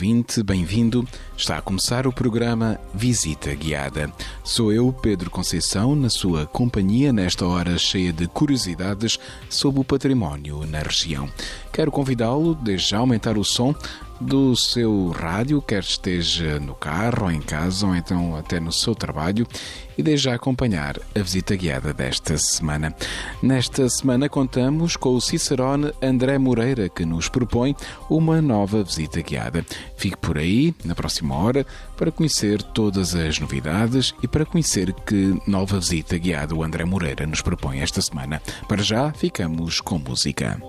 Ouvinte, bem-vindo. Está a começar o programa Visita Guiada. Sou eu, Pedro Conceição, na sua companhia nesta hora cheia de curiosidades sobre o património na região. Quero convidá-lo desde já aumentar o som do seu rádio, quer esteja no carro ou em casa ou então até no seu trabalho, e desde já acompanhar a visita guiada desta semana. Nesta semana contamos com o Cicerone André Moreira, que nos propõe uma nova visita guiada. Fique por aí, na próxima hora, para conhecer todas as novidades e para conhecer que nova visita guiada o André Moreira nos propõe esta semana. Para já, ficamos com música.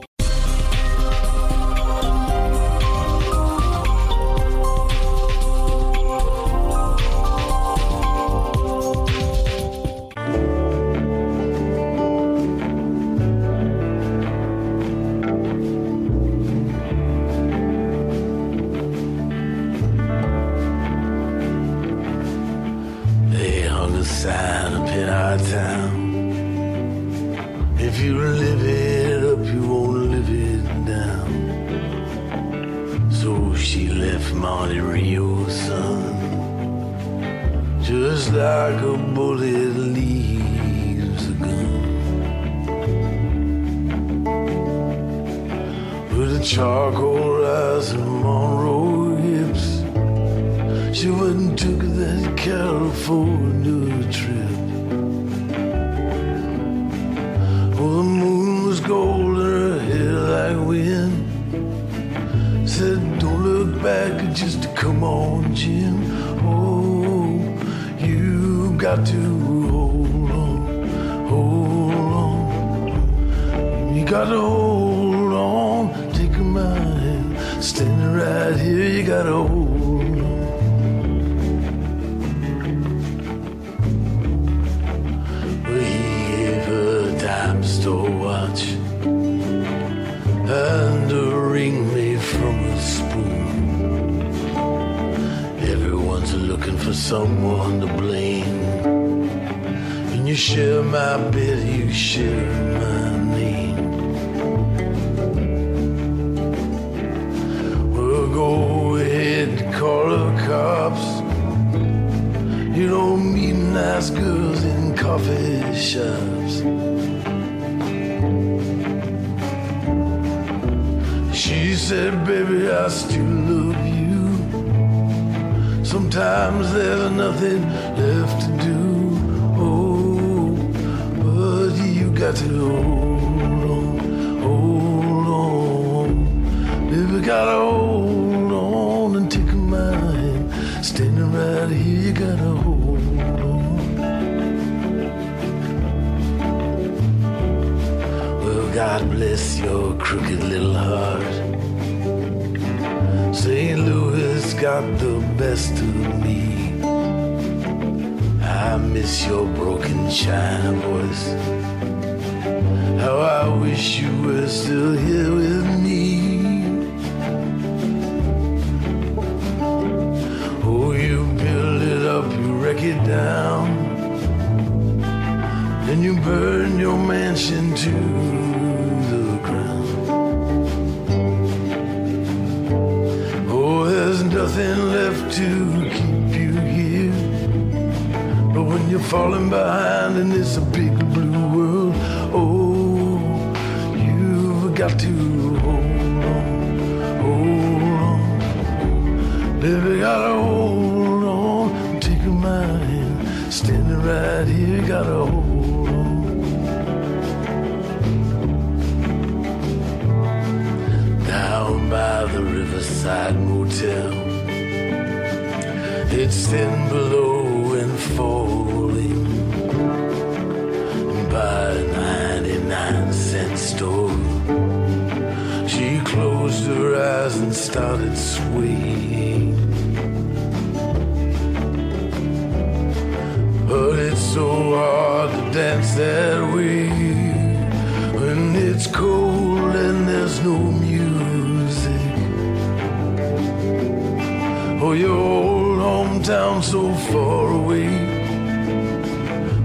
Like a bullet leaves a gun. With a charcoal rise and Monroe hips. She went and took that California trip. Oh, the moon was gold and her hair like wind. Said, don't look back, just come on, Jim. Got to hold on, hold on. You got to hold on, take my hand. Standing right here, you got to hold on. We gave her a dime store watch and a ring made from a spoon. Everyone's looking for someone to blame. And you share my bed, you share my name. Well, go ahead, call the cops. You don't meet nice girls in coffee shops. She said, Baby, I still love you. Sometimes there's nothing left to hold on, hold on. Baby, gotta hold on and take my hand. Standing right here, you gotta hold on. Well, God bless your crooked little heart. St. Louis got the best of me. I miss your broken china voice. How I wish you were still here with me. Oh, you build it up, you wreck it down. Then you burn your mansion to the ground. Oh, there's nothing left to keep you here. But when you're falling behind and it's a big Baby, gotta hold on, take my hand, standing right here, gotta hold on. Down by the riverside motel, it's thin below and falling. By a 99 cent store, she closed her eyes and started swaying. That way when it's cold and there's no music. Oh, your old hometown so far away.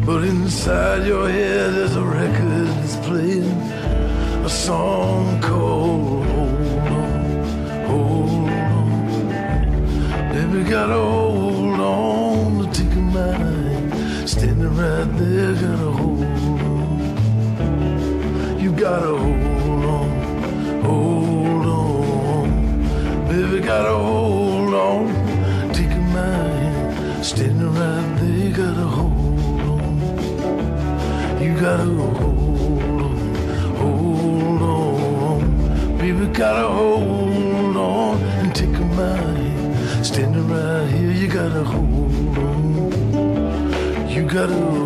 But inside your head there's a record that's playing a song called Hold On, Hold On. Baby, gotta hold on to take a mind. Standing right there, gotta hold. You gotta hold on, hold on. Baby, gotta hold on, take a mind. Standing right there, gotta hold on. You gotta hold on, hold on. Baby, gotta hold on and take a mind. Standing right here, you gotta hold on. You gotta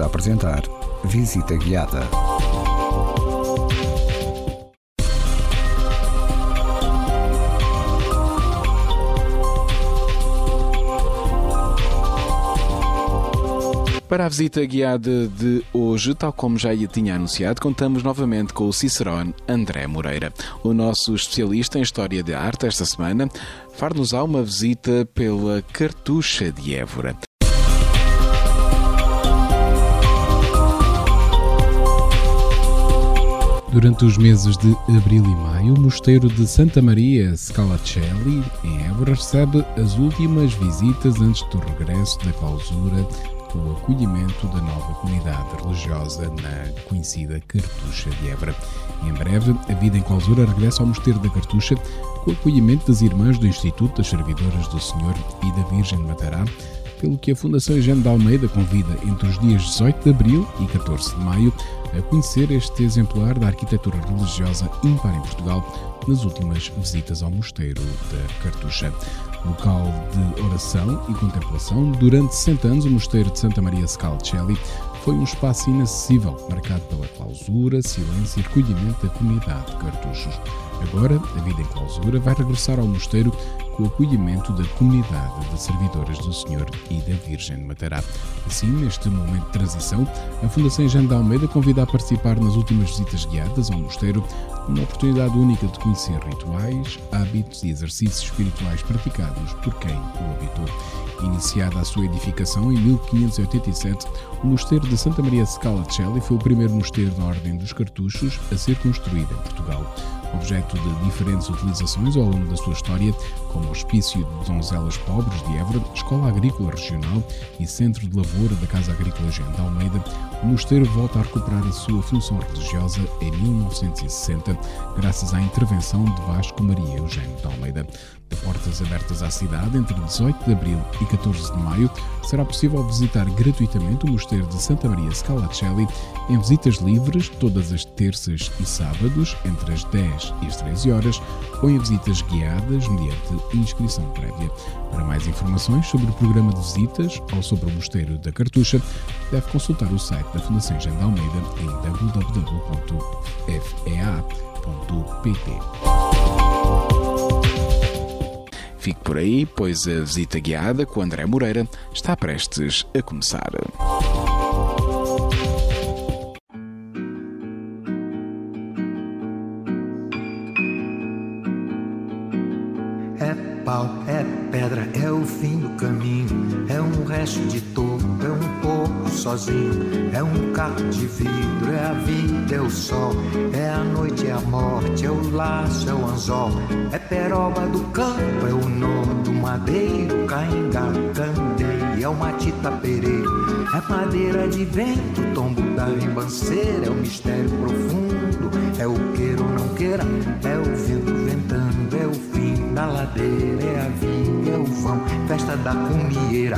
A apresentar Visita Guiada. Para a visita guiada de hoje, tal como já tinha anunciado, contamos novamente com o Cicerone André Moreira, o nosso especialista em História de Arte esta semana, far-nos-á uma visita pela Cartucha de Évora. Durante os meses de abril e maio, o Mosteiro de Santa Maria Scalacelli, em Évora, recebe as últimas visitas antes do regresso da clausura o acolhimento da nova comunidade religiosa na conhecida Cartucha de Évora. Em breve, a vida em clausura regressa ao Mosteiro da Cartucha com o acolhimento das irmãs do Instituto das Servidoras do Senhor e da Virgem de Matará, pelo que a Fundação Eugênio de Almeida convida entre os dias 18 de abril e 14 de maio a conhecer este exemplar da arquitetura religiosa ímpar em Portugal nas últimas visitas ao Mosteiro da Cartucha local de oração e contemplação. Durante 60 anos, o Mosteiro de Santa Maria Scalcelli foi um espaço inacessível, marcado pela clausura, silêncio e recolhimento da comunidade de cartuchos. Agora, a vida em clausura vai regressar ao mosteiro com o acolhimento da comunidade de servidoras do Senhor e da Virgem de Matará. Assim, neste momento de transição, a Fundação Jean de Almeida convida a participar nas últimas visitas guiadas ao mosteiro, uma oportunidade única de conhecer rituais, hábitos e exercícios espirituais praticados por quem o habitou. Iniciada a sua edificação em 1587, o Mosteiro de Santa Maria Scala Celli foi o primeiro mosteiro da Ordem dos Cartuchos a ser construído em Portugal objeto de diferentes utilizações ao longo da sua história, como Hospício de Donzelas Pobres de Évora, Escola Agrícola Regional e Centro de Lavoura da Casa Agrícola Jean de Almeida, o mosteiro volta a recuperar a sua função religiosa em 1960, graças à intervenção de Vasco Maria Eugênio de Almeida. Portas abertas à cidade entre 18 de abril e 14 de maio, será possível visitar gratuitamente o Mosteiro de Santa Maria Scalacelli em visitas livres todas as terças e sábados entre as 10 e as 13 horas ou em visitas guiadas mediante inscrição prévia. Para mais informações sobre o programa de visitas ou sobre o Mosteiro da Cartucha, deve consultar o site da Fundação Jean de Almeida em www.fea.pt. Fique por aí, pois a visita guiada com André Moreira está prestes a começar. É pau, é pedra, é o fim do caminho, é um resto de topo, é um pouco sozinho, é um carro de vidro, é a vida, é o sol, é a noite, é a morte, é o laço, é o anzol, é peroba do campo, é o matita pereiro, é madeira de vento, tombo da ribanceira, é o mistério profundo, é o queira ou não queira, é o vento ventando, é o fim da ladeira, é a vinha, é o vão, festa da cumieira,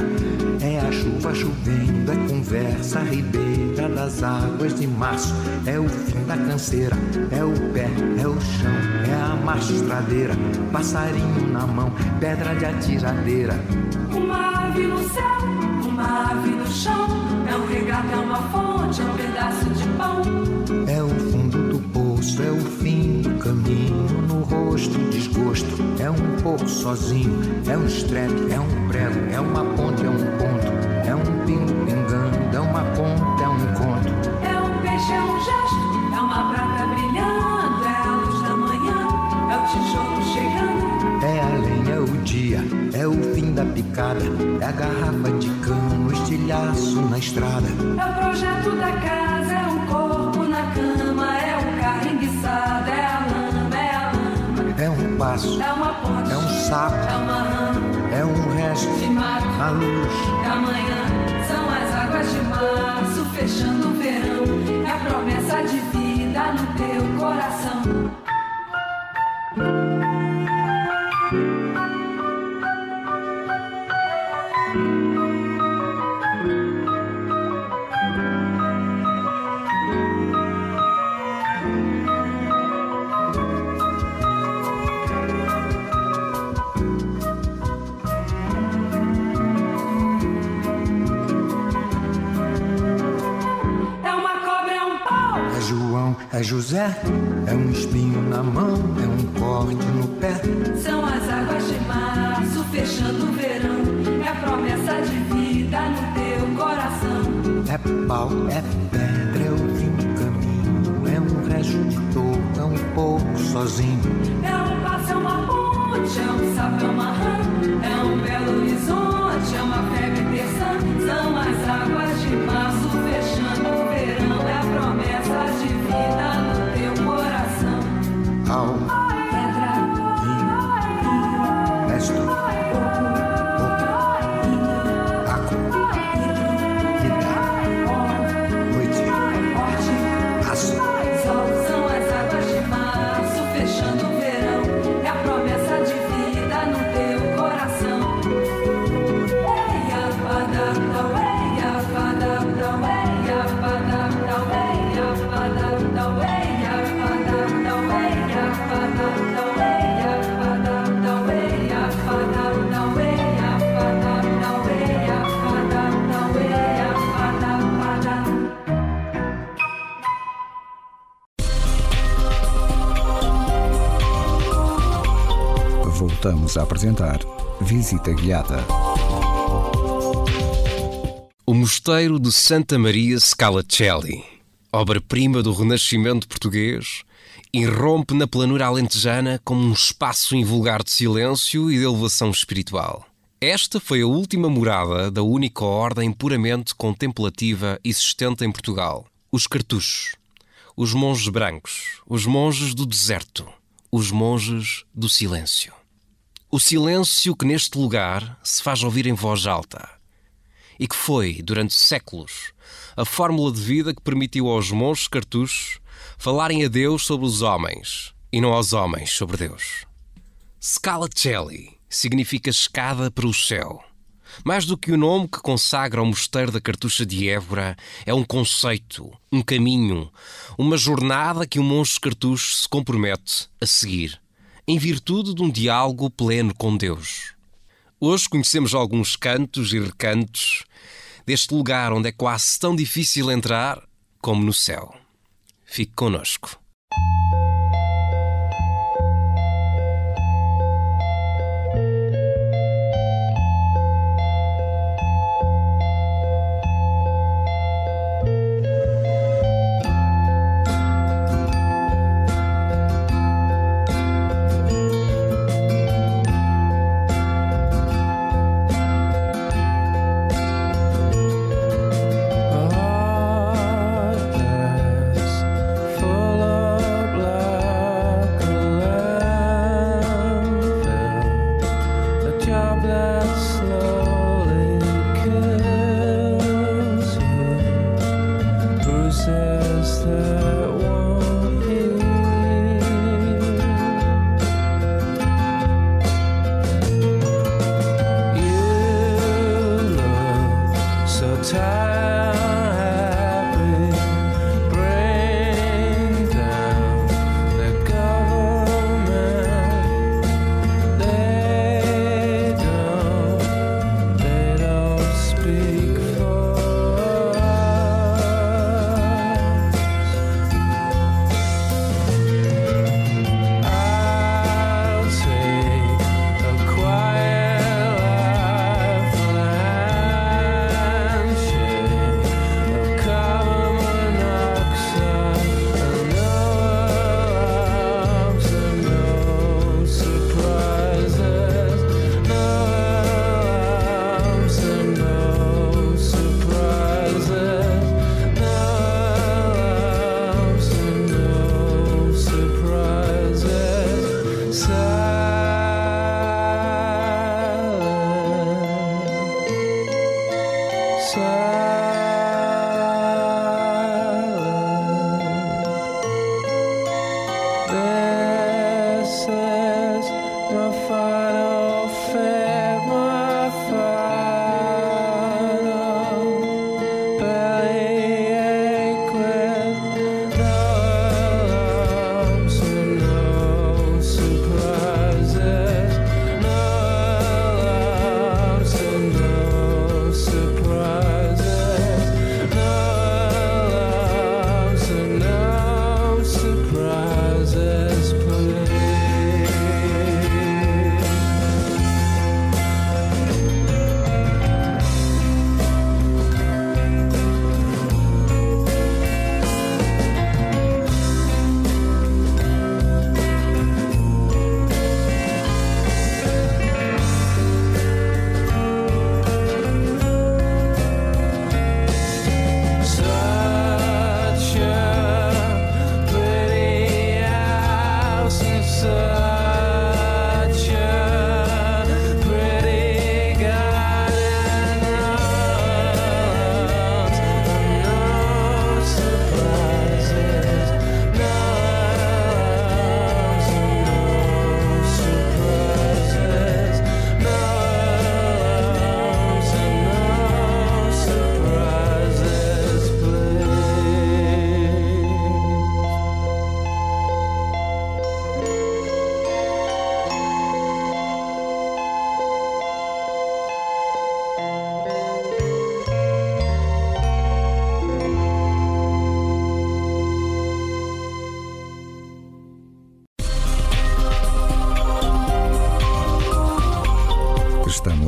é a chuva chovendo, é conversa ribeira das águas de março, é o da canseira, é o pé, é o chão, é a marcha estradeira, passarinho na mão, pedra de atiradeira. Uma ave no céu, uma ave no chão, é um regato, é uma fonte, é um pedaço de pão. É o fundo do poço, é o fim do caminho, no rosto desgosto, é um pouco sozinho, é um estrepe, é um prego, é uma ponte, é um ponto, é um pingo pingando, é uma conta, é um conto. É um peixe, é um gesto, da é a garrafa de cano, o estilhaço na estrada. É o projeto da casa, é o corpo na cama, é o carro enguiçado, é a lama, é a lama. É um passo, É uma ponte, é um sapo, é uma rã é um resto, de mato. a luz. É amanhã, são as águas de março fechando o verão. É a promessa é José, é um espinho na mão, é um corte no pé. São as águas de março fechando o verão, é a promessa de vida no teu coração. É pau, é pedra, é o fim do caminho, é um resto de dor, é um pouco sozinho. É um passo, é uma ponte, é um sapo, é uma rã, é um belo horizonte, Voltamos a apresentar Visita Guiada. O Mosteiro de Santa Maria Scalacelli, obra-prima do Renascimento português, irrompe na planura alentejana como um espaço invulgar de silêncio e de elevação espiritual. Esta foi a última morada da única ordem puramente contemplativa existente em Portugal, os cartuchos, os monges brancos, os monges do deserto, os monges do silêncio. O silêncio que neste lugar se faz ouvir em voz alta e que foi, durante séculos, a fórmula de vida que permitiu aos monges cartuchos falarem a Deus sobre os homens e não aos homens sobre Deus. Scala Celli significa escada para o céu. Mais do que o nome que consagra o mosteiro da Cartucha de Évora, é um conceito, um caminho, uma jornada que o monge cartucho se compromete a seguir, em virtude de um diálogo pleno com Deus. Hoje conhecemos alguns cantos e recantos deste lugar onde é quase tão difícil entrar como no céu. Fique conosco.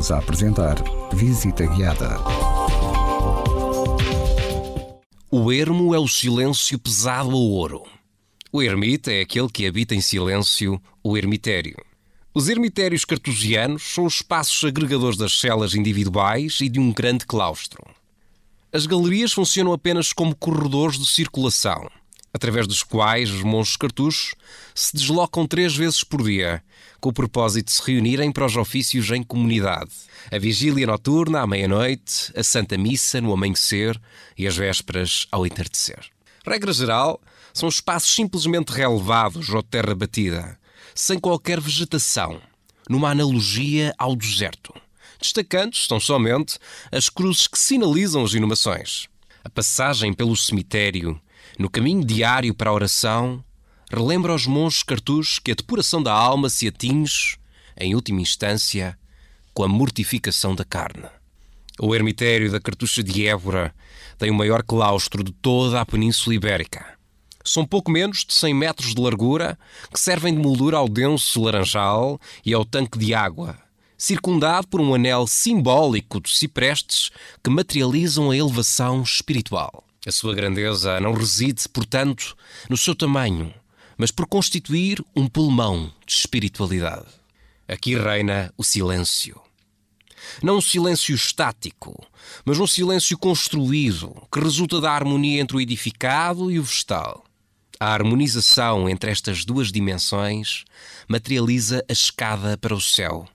Voltamos a apresentar Visita Guiada. O ermo é o silêncio pesado ao ouro. O ermita é aquele que habita em silêncio o ermitério. Os ermitérios cartusianos são os espaços agregadores das celas individuais e de um grande claustro. As galerias funcionam apenas como corredores de circulação, através dos quais os monges cartuchos se deslocam três vezes por dia, com o propósito de se reunirem para os ofícios em comunidade. A vigília noturna à meia-noite, a Santa Missa no amanhecer e as vésperas ao entardecer. Regra geral, são espaços simplesmente relevados ou terra batida, sem qualquer vegetação, numa analogia ao deserto. Destacando-se tão somente as cruzes que sinalizam as inumações. A passagem pelo cemitério, no caminho diário para a oração, relembra aos monges cartus que a depuração da alma se atinge, em última instância, com a mortificação da carne. O ermitério da Cartucha de Évora tem o maior claustro de toda a Península Ibérica. São pouco menos de 100 metros de largura que servem de moldura ao denso laranjal e ao tanque de água, circundado por um anel simbólico de ciprestes que materializam a elevação espiritual. A sua grandeza não reside, portanto, no seu tamanho, mas por constituir um pulmão de espiritualidade. Aqui reina o silêncio. Não um silêncio estático, mas um silêncio construído que resulta da harmonia entre o edificado e o vegetal. A harmonização entre estas duas dimensões materializa a escada para o céu,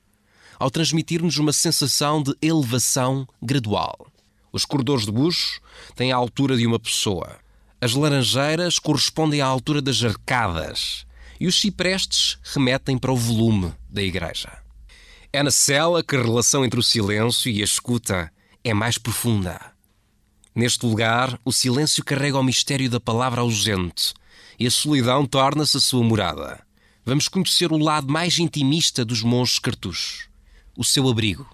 ao transmitir-nos uma sensação de elevação gradual. Os corredores de bucho têm a altura de uma pessoa. As laranjeiras correspondem à altura das arcadas e os ciprestes remetem para o volume da igreja. É na cela que a relação entre o silêncio e a escuta é mais profunda. Neste lugar, o silêncio carrega o mistério da palavra ausente e a solidão torna-se a sua morada. Vamos conhecer o lado mais intimista dos monges cartuchos, o seu abrigo.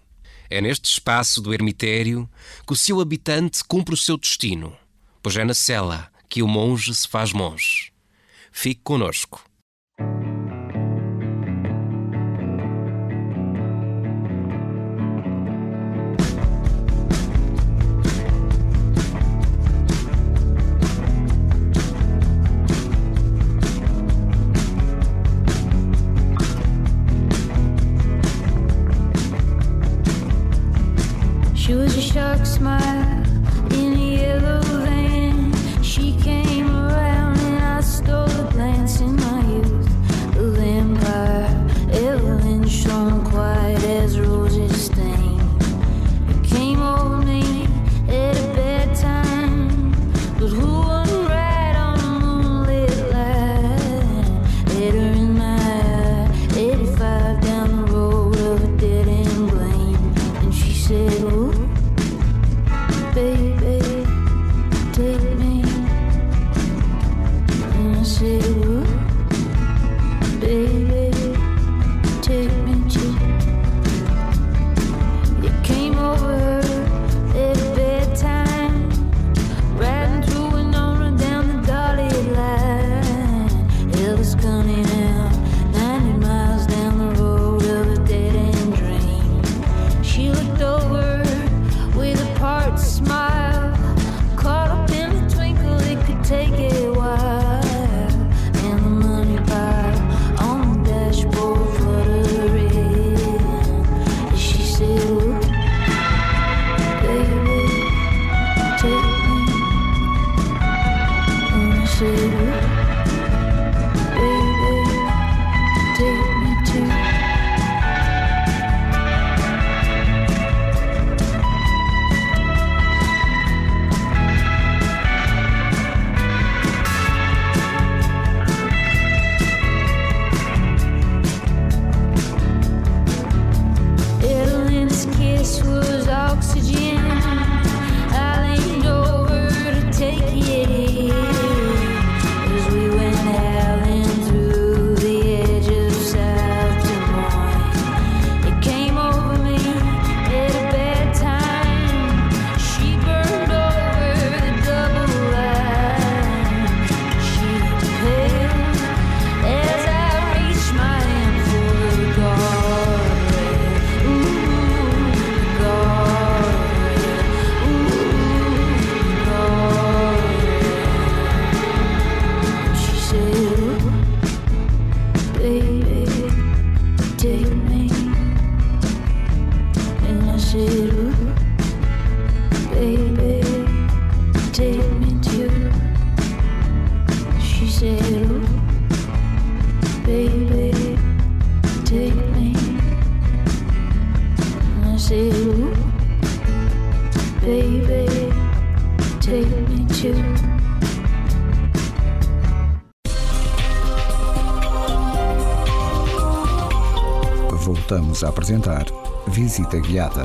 É neste espaço do ermitério que o seu habitante cumpre o seu destino, pois é na cela que o monge se faz monge. Fique conosco. Baby, apresentar Visita Guiada.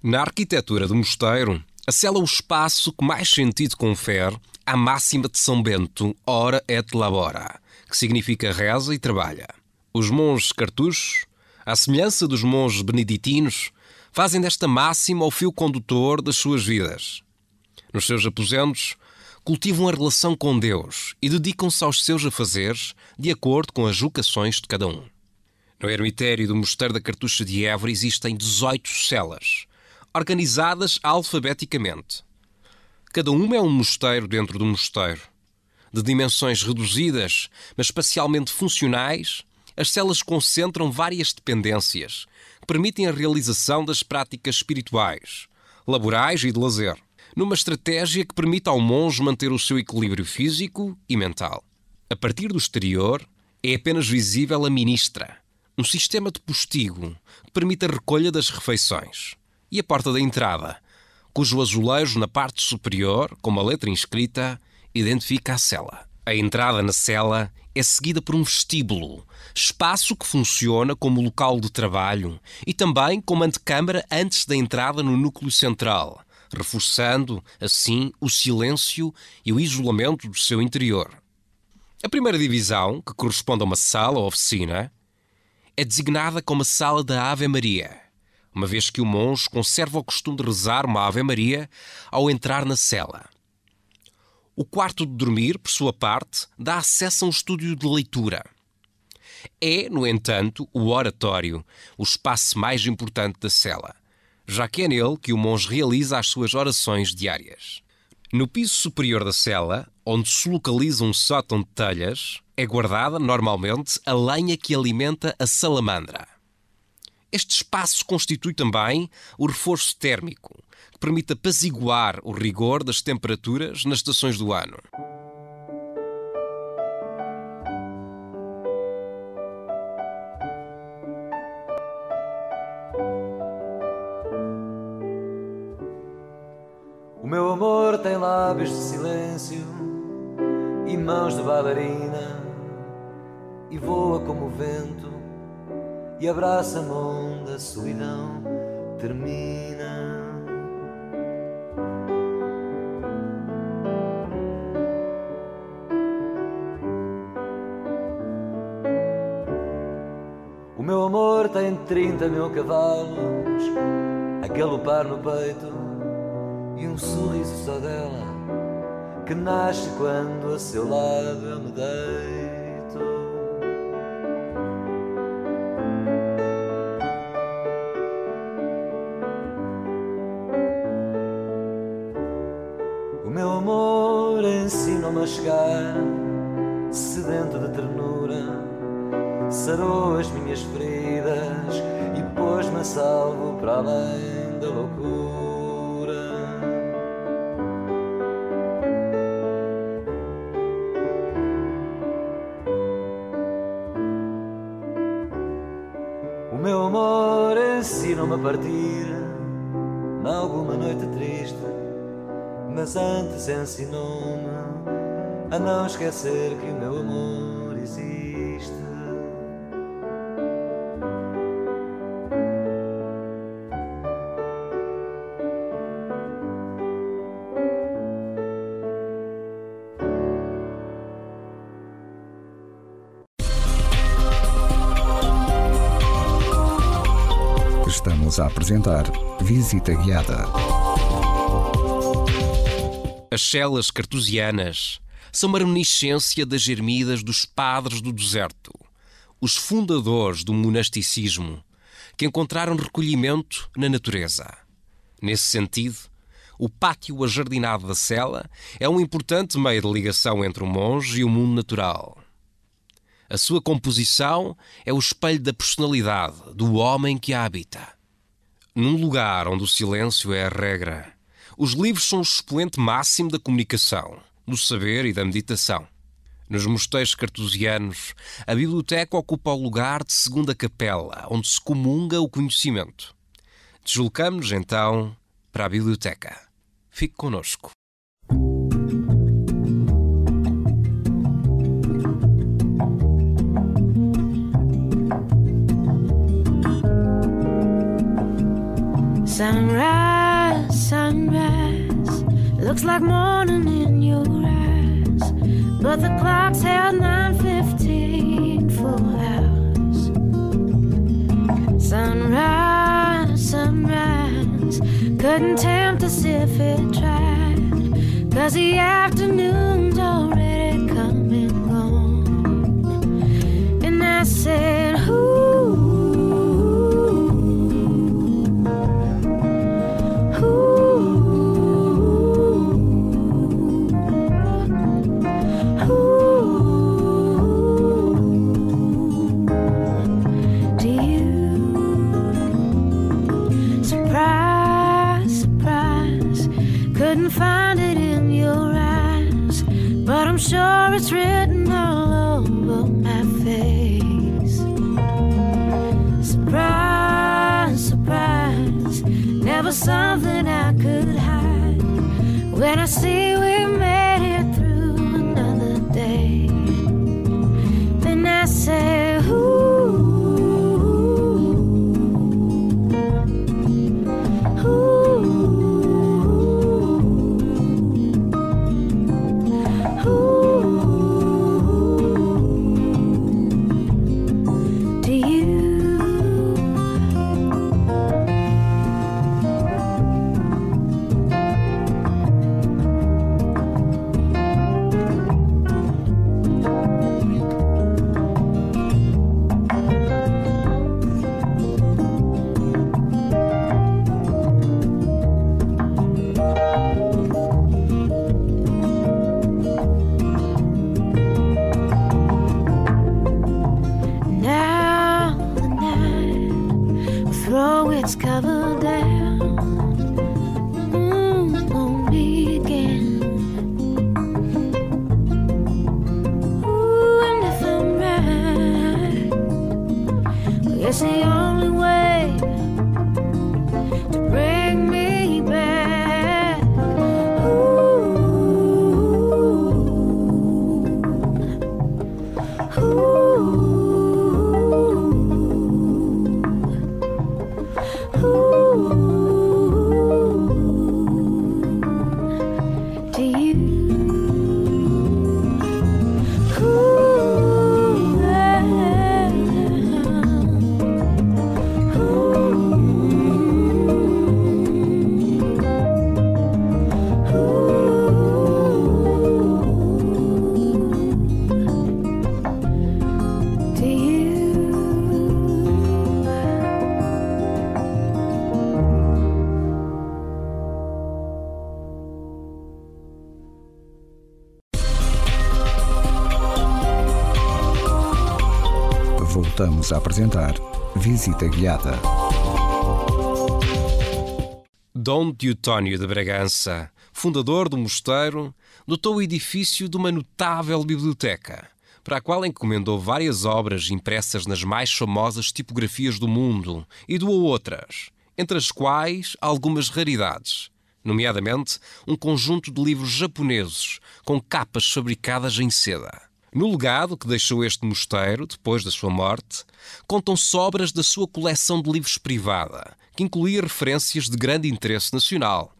Na arquitetura do mosteiro, a cela é o espaço que mais sentido confere à máxima de São Bento, ora et labora, que significa reza e trabalha. Os monges cartuchos, à semelhança dos monges beneditinos, fazem desta máxima o fio condutor das suas vidas. Nos seus aposentos, cultivam a relação com Deus e dedicam-se aos seus afazeres de acordo com as vocações de cada um. No ermitério do Mosteiro da Cartucha de Évora existem 18 celas, organizadas alfabeticamente. Cada uma é um mosteiro dentro do mosteiro. De dimensões reduzidas, mas espacialmente funcionais, as celas concentram várias dependências que permitem a realização das práticas espirituais, laborais e de lazer, numa estratégia que permite ao monge manter o seu equilíbrio físico e mental. A partir do exterior, é apenas visível a ministra, um sistema de postigo que permite a recolha das refeições, e a porta da entrada, cujo azulejo na parte superior, com uma letra inscrita, identifica a cela. A entrada na cela é seguida por um vestíbulo, espaço que funciona como local de trabalho e também como antecâmara antes da entrada no núcleo central, reforçando, assim, o silêncio e o isolamento do seu interior. A primeira divisão, que corresponde a uma sala ou oficina, é designada como a sala da Ave Maria, uma vez que o monge conserva o costume de rezar uma Ave Maria ao entrar na cela. O quarto de dormir, por sua parte, dá acesso a um estúdio de leitura. É, no entanto, o oratório, o espaço mais importante da cela, já que é nele que o monge realiza as suas orações diárias. No piso superior da cela, onde se localiza um sótão de telhas, é guardada, normalmente, a lenha que alimenta a salamandra. Este espaço constitui também o reforço térmico, que permite apaziguar o rigor das temperaturas nas estações do ano. O meu amor tem lábios de silêncio e mãos de bailarina e voa como o vento e abraça-me onde a solidão termina. O meu amor tem 30 mil cavalos a galopar no peito e um sorriso só dela que nasce quando a seu lado eu me deito. Chegar, sedento de ternura, sarou as minhas feridas e pôs-me a salvo para além da loucura. O meu amor ensinou-me a partir Nalguma noite triste Mas antes ensinou-me A não esquecer que o meu amor existe Estamos a apresentar Visita Guiada. As celas cartusianas são uma reminiscência das ermidas dos padres do deserto, os fundadores do monasticismo, que encontraram recolhimento na natureza. Nesse sentido, o pátio ajardinado da cela é um importante meio de ligação entre o monge e o mundo natural. A sua composição é o espelho da personalidade do homem que a habita. Num lugar onde o silêncio é a regra, os livros são o expoente máximo da comunicação, do saber e da meditação. Nos mosteiros cartusianos, a biblioteca ocupa o lugar de segunda capela, onde se comunga o conhecimento. Deslocamos-nos então para a biblioteca. Fique conosco. Sunrise. Looks like morning in your eyes, but the clock's held 9:15 full hours. Sunrise, sunrise, couldn't tempt us if it tried, cause the afternoon's already come and. And I said, Ooh. It's written all over my face. Surprise, surprise, never something I could hide. When I see Voltamos a apresentar Visita Guiada. Dom Teotónio de Bragança, fundador do mosteiro, dotou o edifício de uma notável biblioteca, para a qual encomendou várias obras impressas nas mais famosas tipografias do mundo e doou outras, entre as quais algumas raridades, nomeadamente um conjunto de livros japoneses com capas fabricadas em seda. No legado que deixou este mosteiro, depois da sua morte, contam-se obras da sua coleção de livros privada, que incluía referências de grande interesse nacional,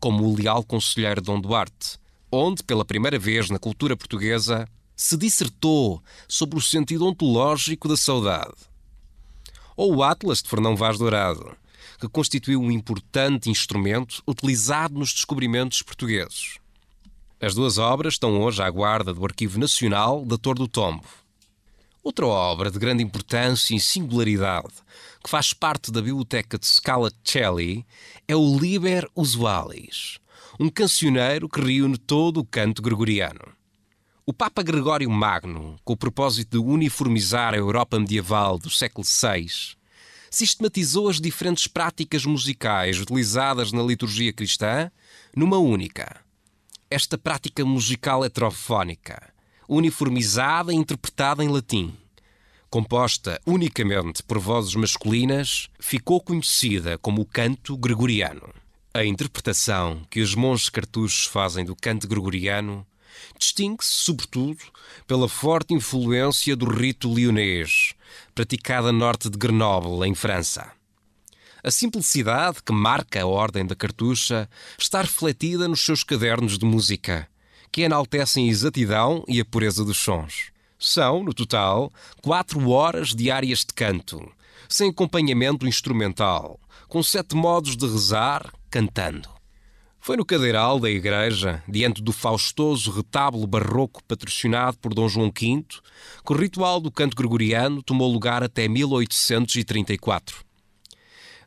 como o Leal Conselheiro Dom Duarte, onde, pela primeira vez na cultura portuguesa, se dissertou sobre o sentido ontológico da saudade. Ou o Atlas de Fernão Vaz Dourado, que constituiu um importante instrumento utilizado nos descobrimentos portugueses. As duas obras estão hoje à guarda do Arquivo Nacional da Torre do Tombo. Outra obra de grande importância e singularidade, que faz parte da biblioteca de Scala Celli, é o Liber Usualis, um cancioneiro que reúne todo o canto gregoriano. O Papa Gregório Magno, com o propósito de uniformizar a Europa medieval do século VI, sistematizou as diferentes práticas musicais utilizadas na liturgia cristã numa única. Esta prática musical heterofónica, uniformizada e interpretada em latim, composta unicamente por vozes masculinas, ficou conhecida como o canto gregoriano. A interpretação que os monges cartuchos fazem do canto gregoriano distingue-se, sobretudo, pela forte influência do rito lionês, praticado a norte de Grenoble, em França. A simplicidade que marca a ordem da cartucha está refletida nos seus cadernos de música, que enaltecem a exatidão e a pureza dos sons. São, no total, quatro horas diárias de canto, sem acompanhamento instrumental, com sete modos de rezar, cantando. Foi no cadeiral da igreja, diante do faustoso retábulo barroco patrocinado por Dom João V, que o ritual do canto gregoriano tomou lugar até 1834.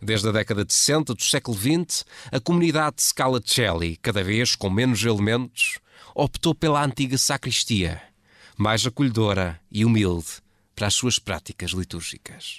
Desde a década de 60 do século XX, a comunidade de Scalacelli, cada vez com menos elementos, optou pela antiga sacristia, mais acolhedora e humilde para as suas práticas litúrgicas.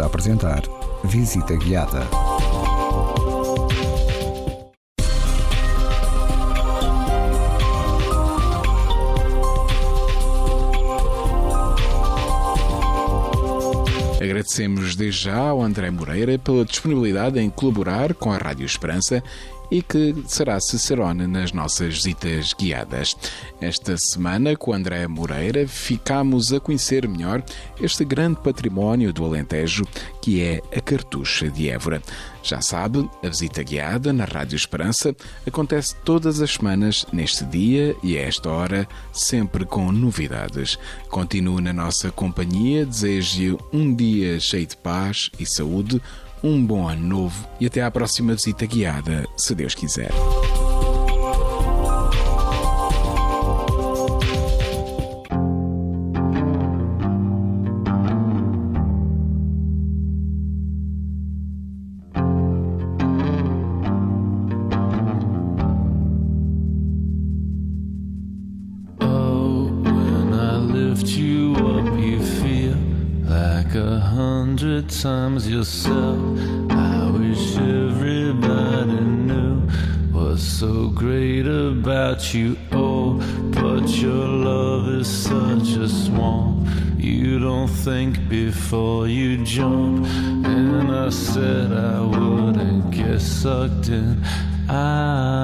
A apresentar Visita Guiada. Agradecemos desde já ao André Moreira pela disponibilidade em colaborar com a Rádio Esperança e que será Cicerone nas nossas visitas guiadas. Esta semana, com André Moreira, ficamos a conhecer melhor este grande património do Alentejo, que é a Cartucha de Évora. Já sabe, a visita guiada na Rádio Esperança acontece todas as semanas, neste dia e a esta hora, sempre com novidades. Continue na nossa companhia, desejo um dia cheio de paz e saúde um bom ano novo e até à próxima visita guiada, se Deus quiser. Oh, when about you. Oh, but your love is such a swamp. You don't think before you jump. And I said I wouldn't get sucked in. I.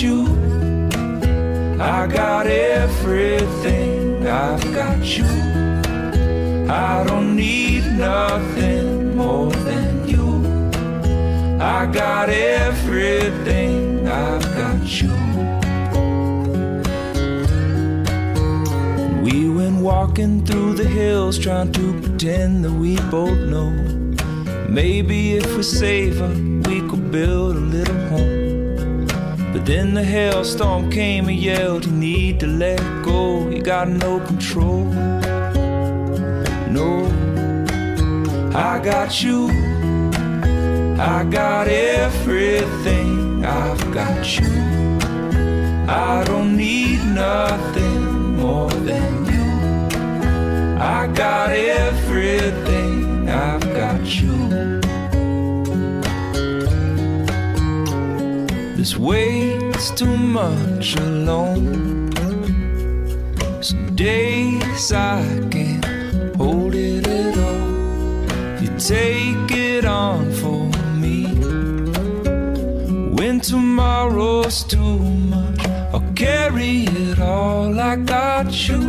You, I got everything, I've got you. I don't need nothing more than you. I got everything, I've got you. We went walking through the hills trying to pretend that we both know. Maybe if we save her, we could build a little. But then the hailstorm came and yelled, You need to let go, you got no control. No, I got you. I got everything. I've got you. I don't need nothing more than you. I got everything. I've got you. This weight's too much alone. Some days I can't hold it at all. You take it on for me. When tomorrow's too much, I'll carry it all. I got you.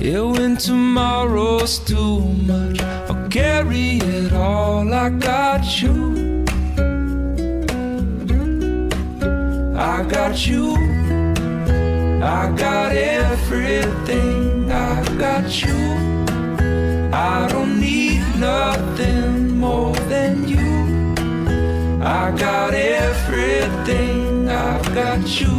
Yeah, when tomorrow's too much, carry it all. I got you. I got you. I got everything, I got you. I don't need nothing more than you. I got everything, I've got you.